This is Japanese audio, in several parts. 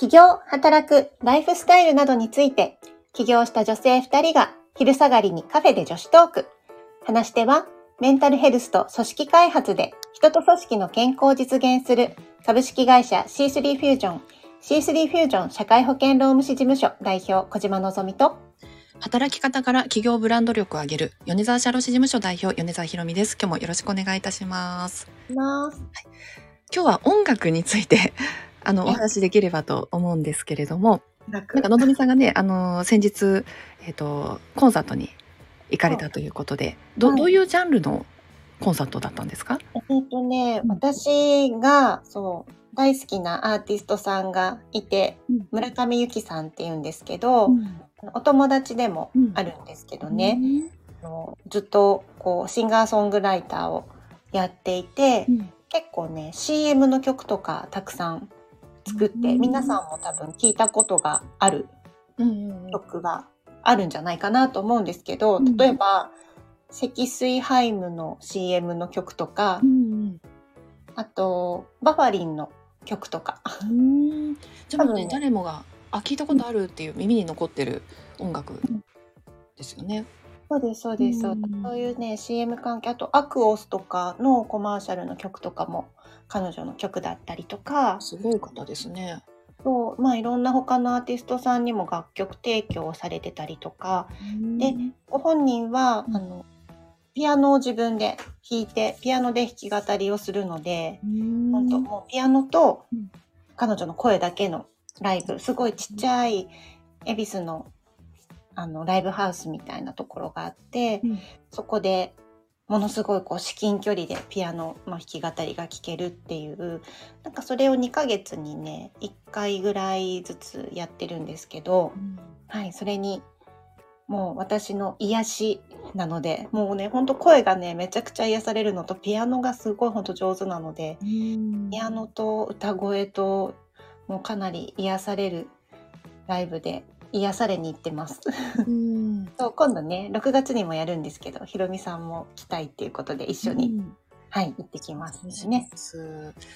起業、働く、ライフスタイルなどについて、起業した女性2人が昼下がりにカフェで女子トーク。話し手は、メンタルヘルスと組織開発で人と組織の健康を実現する株式会社 C3 フュージョン、C3 フュージョン社会保険労務士事務所代表小島のぞみと、働き方から企業ブランド力を上げる米沢社労士事務所代表米沢ひろみです。今日もよろしくお願いいたします。ます。今日は音楽についてあのえお話しできればと思うんですけれども、なんかのぞみさんがね、あの先日えっ、とコンサートに行かれたということで、どはい。どういうジャンルのコンサートだったんですか？えっとね、うん。私が、そう、大好きなアーティストさんがいて、うん。村上由紀さんって言うんですけど、うん。お友達でもあるんですけどね、ね。あのずっとこうシンガーソングライターをやっていて、うん。結構ね CM の曲とかたくさん作って、うん皆さんも多分聞いたことがある曲があるんじゃないかなと思うんですけど、うん。例えば積水ハイムの CM の曲とか、うんあとバファリンの曲とか。うん。じゃあね。誰もがあ聞いたことあるっていう耳に残ってる音楽ですよね。そうですそうです、うん。そういうね CM 関係あとアクオスとかのコマーシャルの曲とかも彼女の曲だったりとか。すごい方ですね。そう。まあいろんな他のアーティストさんにも楽曲提供をされてたりとか。でご本人は、うん。あのピアノを自分で弾いてピアノで弾き語りをするので、本当もうピアノとうん。彼女の声だけのライブすごいちっちゃい恵比寿のあのライブハウスみたいなところがあって、うん。そこでものすごいこう至近距離でピアノの弾き語りが聴けるっていうなんかそれを2ヶ月にね1回ぐらいずつやってるんですけど、はい、それにもう私の癒しなのでもうねほんと声がねめちゃくちゃ癒されるのとピアノがすごいほんと上手なのでピアノと歌声ともうかなり癒されるライブで癒されに行ってます。うん。そう今度ね6月にもやるんですけどひろみさんも来たいっていうことで一緒に、うん。はい行ってきますね。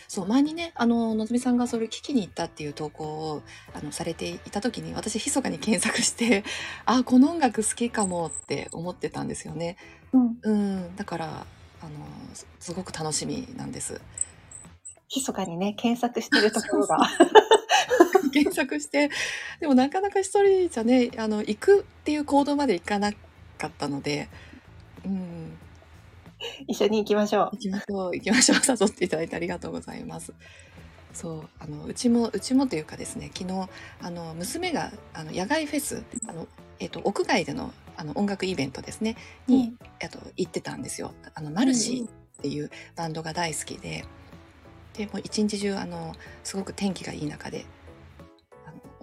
そう前にねあののぞみさんがそれ聞きに行ったっていう投稿をあのされていた時に私密かに検索して あこの音楽好きかもって思ってたんですよね。うん、うん。だからあのすすごく楽しみなんです。密かにね検索してるところが 検索してでもなかなか一人じゃねあの行くっていう行動まで行かなかったので。うん。一緒に行きましょう。行。きましょう。行きましょう。誘っていただいてありがとうございます。そうあのうちもうちもというかですね昨日あの娘があの野外フェスあの、えっと屋外でのあの音楽イベントですねに、えっと行ってたんですよ。あのマルシーっていうバンドが大好きで。でもう一日中あのすごく天気がいい中で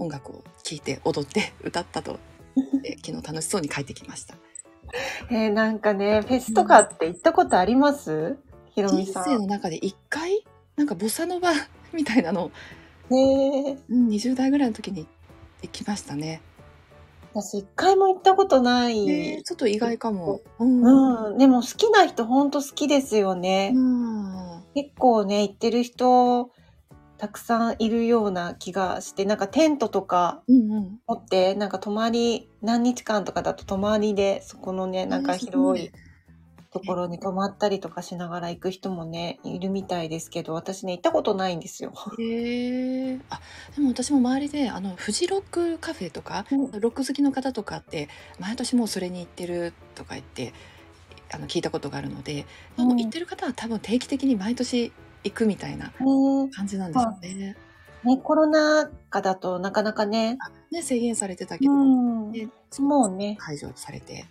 音楽を聴いて踊って歌ったと で昨日楽しそうに帰ってきましたえーなんかね、フェスとかって行ったことあります？ひろみ人さん。生の中で一回？なんかボサノバみたいなのへえ。うん、20代ぐらいの時に行きましたね。私一回も行ったことない。ねちょっと意外かも。うん。うん。でも好きな人ほんと好きですよね。うん結構ね、行ってる人、たくさんいるような気がして、なんかテントとかうんうん。持って、なんか泊まり、何日間とかだと泊まりで、そこのね、なんか広いところに泊まったりとかしながら行く人もね、いるみたいですけど、私ね、行ったことないんですよ。へえ。あ、でも私も周りであのフジロックカフェとか、うんロック好きの方とかって毎年もうそれに行ってるとか言ってあの聞いたことがあるので、うんもう行ってる方は多分定期的に毎年行くみたいなね感じなんでしょうね。ね、コロナ禍だとなかなかね、ね制限されてたけど、うん、ねもうね、解除されて。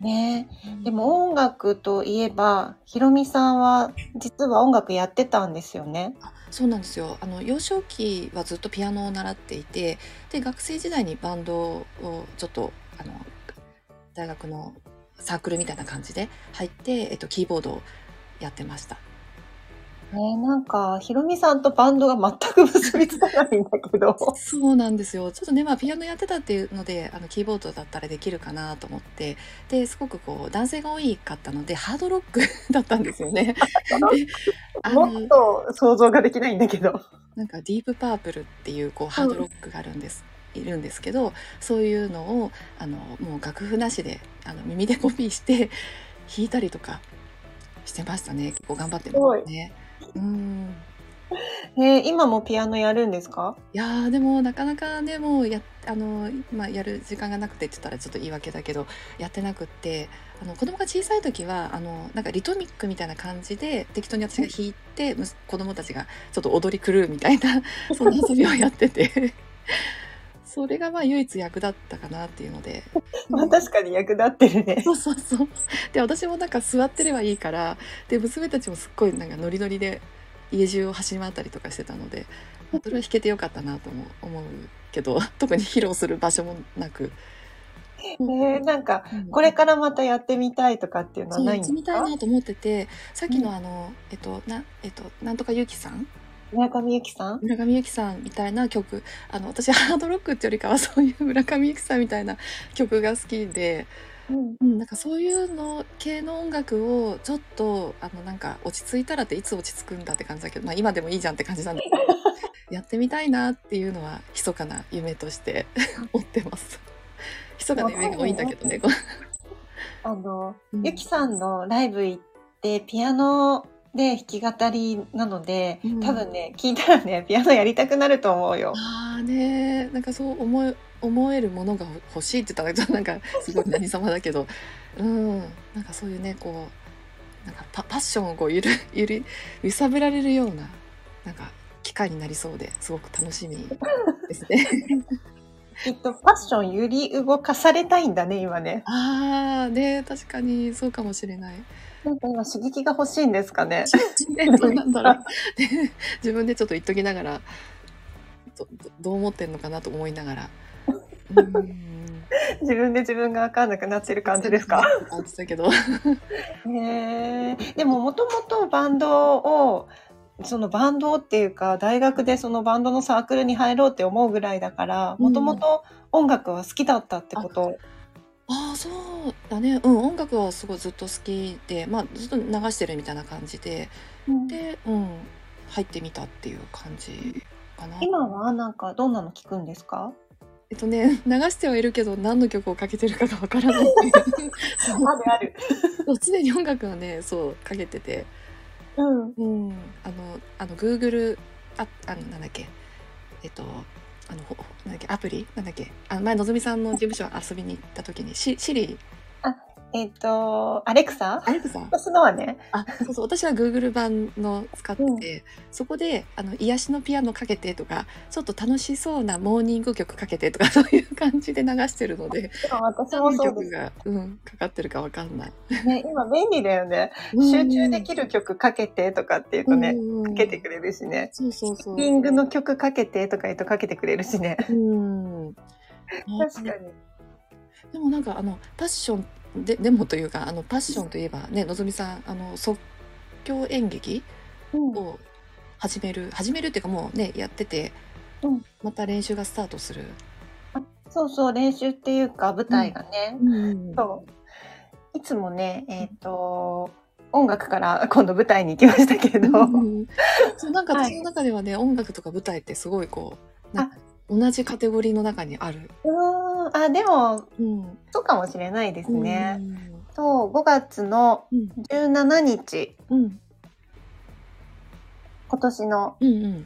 ね、でも音楽といえば、ひろみさんは実は音楽やってたんですよね。あそうなんですよあの幼少期はずっとピアノを習っていてで学生時代にバンドをちょっとあの大学のサークルみたいな感じで入って、えっと、キーボードをやってました。ね、なんか、ひろみさんとバンドが全く結びつかないんだけど。そうなんですよちょっとね、まあ、ピアノやってたっていうのであのキーボードだったらできるかなと思ってですごくこう男性が多いかったのでハードロック だったんですよね。もっと想像ができないんだけど。なんかディープパープルっていうこうハードロックがあるんです、いるんですけどそういうのをあのもう楽譜なしであの耳でコピーして弾いたりとかしてましたね結構頑張ってますね。うん。えー今もピアノやるんですか？いやーでもなかなかでもやあの今やる時間がなくてって言ったらちょっと言い訳だけどやってなくってあの子供が小さい時はあのなんかリトミックみたいな感じで適当に私が弾いてむす子供たちがちょっと踊り狂うみたいなそんな遊びをやってて。それがまあ唯一役立ったかなっていうので。まあ確かに役立ってるね。そうそうそう。で私もなんか座ってればいいからで娘たちもすっごいなんかノリノリで家中を走り回ったりとかしてたので、まあそれは弾けてよかったなとも思うけど 特に披露する場所もなく。えーなんかこれからまたやってみたいとかっていうのはそうやってみないんですかたいなと思っててさっきのあの、えっとなえっとなんとかゆきさん村上由紀さん？村上由紀さんみたいな曲あの私ハードロックってよりかはそういう村上由紀さんみたいな曲が好きで。うんうん、なんかそういうの系の音楽をちょっとあのなんか落ち着いたらっていつ落ち着くんだって感じだけど、まあ、今でもいいじゃんって感じなんだけど やってみたいなっていうのは密かな夢として 持ってます。密かな夢が多いんだけどね。こあの、うゆきさんのライブ行ってピアノで弾き語りなので、うん多分ね聞いたらねピアノやりたくなると思うよ。ああねなんかそう思え思えるものが欲しいって言ったらちょっとなんかすごい何様だけどうんなんかそういうねこうなんかパパッションをこうゆる ゆる揺さぶられるようななんか機会になりそうですごく楽しみですね。きっとファッション揺り動かされたいんだね今ね。ああね確かにそうかもしれない。なんか今刺激が欲しいんですかね。ねどうなんだろうで 自分でちょっと言っときながらどどどう思ってんのかなと思いながら。うん 自分で自分が分かんなくなってる感じですか？感じだけど。へえ。でももともとバンドをそのバンドっていうか大学でそのバンドのサークルに入ろうって思うぐらいだからうんもともと音楽は好きだったってこと。ああそうだね。うん音楽はすごいずっと好きでまあずっと流してるみたいな感じででうん入ってみたっていう感じかな。今はなんかどんなの聞くんですか？えっとね 流してはいるけど何の曲をかけてるかがわからない。あるある。常に音楽がねそうかけてて。うん。うん。あのあの Google ああのなんだっけ。えっとあのなんだっけアプリ？なんだっけ？あの前のぞみさんの事務所遊びに行った時にシシリえっ、とアレクサ？アレクサ私のはね。あそうそう私は Google 版の使って、うんそこであの癒しのピアノかけてとかちょっと楽しそうなモーニング曲かけてとかそういう感じで流してるので私もそうで曲が、うん、かかってるかわかんない。すね。今便利だよね。集中できる曲かけてとかって言うとね、かけてくれるしね。そうそうそう。リングの曲かけてとか言うとかけてくれるしね。うん。確かに。でもなんかあのパッションででもというかあのパッションといえばねのぞみさんあの即興演劇うんを始める始めるっていうかもうねやってて、うんまた練習がスタートする。そうそう練習っていうか舞台がね。うんそういつもねえっ、と音楽から 今度舞台に行きましたけど。うんそうなんかはい私の中ではね、音楽とか舞台ってすごいこう同じカテゴリーの中にある。うーんあでもうん。そうかもしれないですね。うん。と5月のうん17日。うん。今年の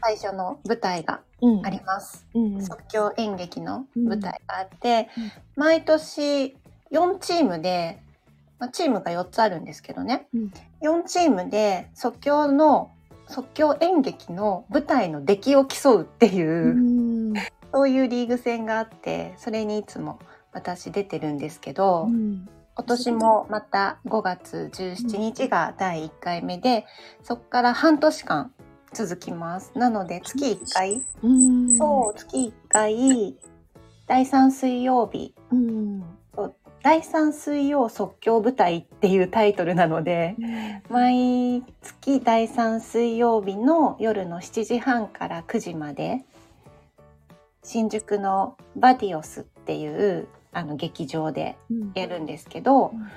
最初の舞台がうん。あります。うんうん。即興演劇の舞台があって、うん。毎年4チームで、まあ、チームが4つあるんですけどね、うん。4チームで即興の即興演劇の舞台の出来を競うっていう、うんそういうリーグ戦があってそれにいつも私出てるんですけど、うん。今年もまた5月17日が第1回目で、そこから半年間続きます。なので月1回、うん。そう月1回第3水曜日。うん。第3水曜即興舞台っていうタイトルなので毎月第3水曜日の夜の7時半から9時まで新宿のバディオスっていうあの劇場でうん。やるんですけど、うん。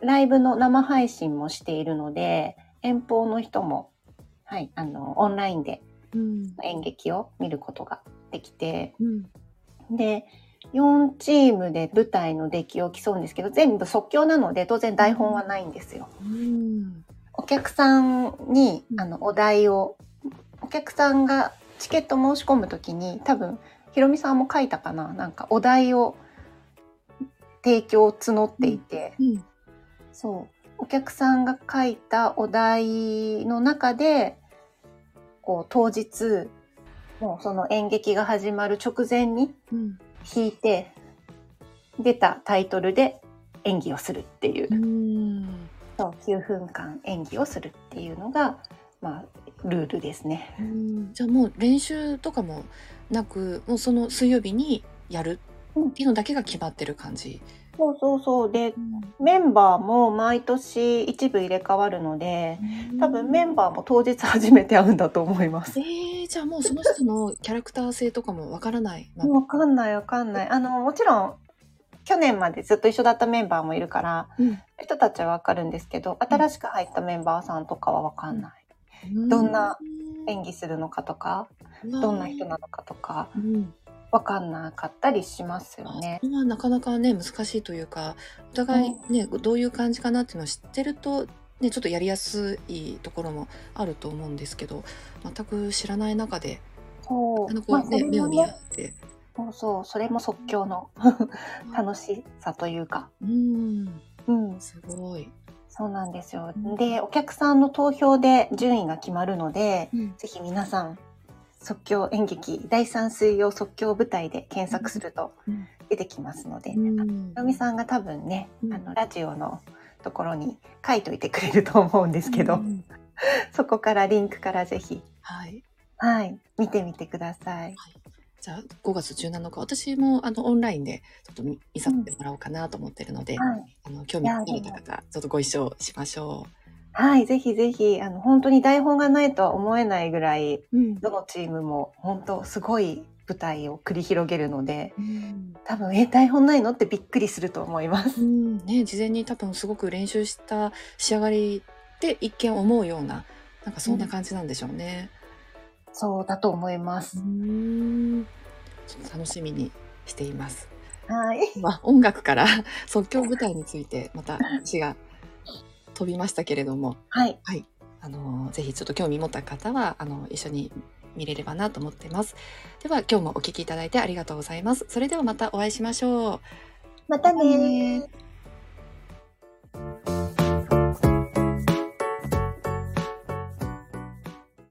ライブの生配信もしているので遠方の人も、はい、あのオンラインでうん。演劇を見ることができて、うん。で、4チームで舞台の出来を競うんですけど、全部即興なので当然台本はないんですよ。うん。お客さんにうん。あのお題を、お客さんがチケット申し込むときに多分ひろみさんも書いたかな。なんかお題を提供を募っていて、うんそう。お客さんが書いたお題の中でこう当日もうその演劇が始まる直前にうん。弾いて出たタイトルで演技をするっていう。う、ん。そう9分間演技をするっていうのが、まあ、ルールですね。うんじゃあもう練習とかもなくもうその水曜日にやるっていうのだけが決まってる感じ？そうそうそうでメンバーも毎年一部入れ替わるので多分メンバーも当日初めて会うんだと思います。えー、じゃあもうその人のキャラクター性とかもわからない。まあわかんないわかんない。あのもちろん去年までずっと一緒だったメンバーもいるからうん人たちはわかるんですけど新しく入ったメンバーさんとかはわかんない。どんな演技するのかとかどんな人なのかとかうんわかんなかったりしますよね。今なかなかね難しいというかお互いね、どういう感じかなっていうのを知ってると、ね、ちょっとやりやすいところもあると思うんですけど全く知らない中でこう、まあそれね目を見合って。そうそうそれも即興の 楽しさというか。うんうん、すごい。そうなんですよ。うん。で、お客さんの投票で順位が決まるので、うん。ぜひ皆さん、即興演劇第3水曜即興舞台で検索するとうん。出てきますので、うん。ひろみさんが多分ね、うん。あの、ラジオのところに書いといてくれると思うんですけど、うんそこからリンクからぜひ、はい。はい、見てみてください。じゃあ5月17日私もあのオンラインでちょっと見見させてもらおうかなと思ってるので、はい。あの興味がある方ちょっとご一緒しましょはい、ぜひぜひ、あの、本当に台本がないとは思えないぐらい、う。うんどのチームも本当すごい舞台を繰り広げるので、うん多分、え、台本ないのってびっくりすると思います。うんね、事前に多分すごく練習した仕上がりって一見思うようななんかそんな感じなんでしょうね。そうだと思いまうす。んちょっと楽しみにしています。はい。まあ、音楽から即興舞台についてまた話が飛びましたけれども、はい。あのぜひちょっと興味持った方はあの一緒に見れればなと思ってます。では今日もお聞きいただいてありがとうございます。それではまたお会いしましょう。またねー。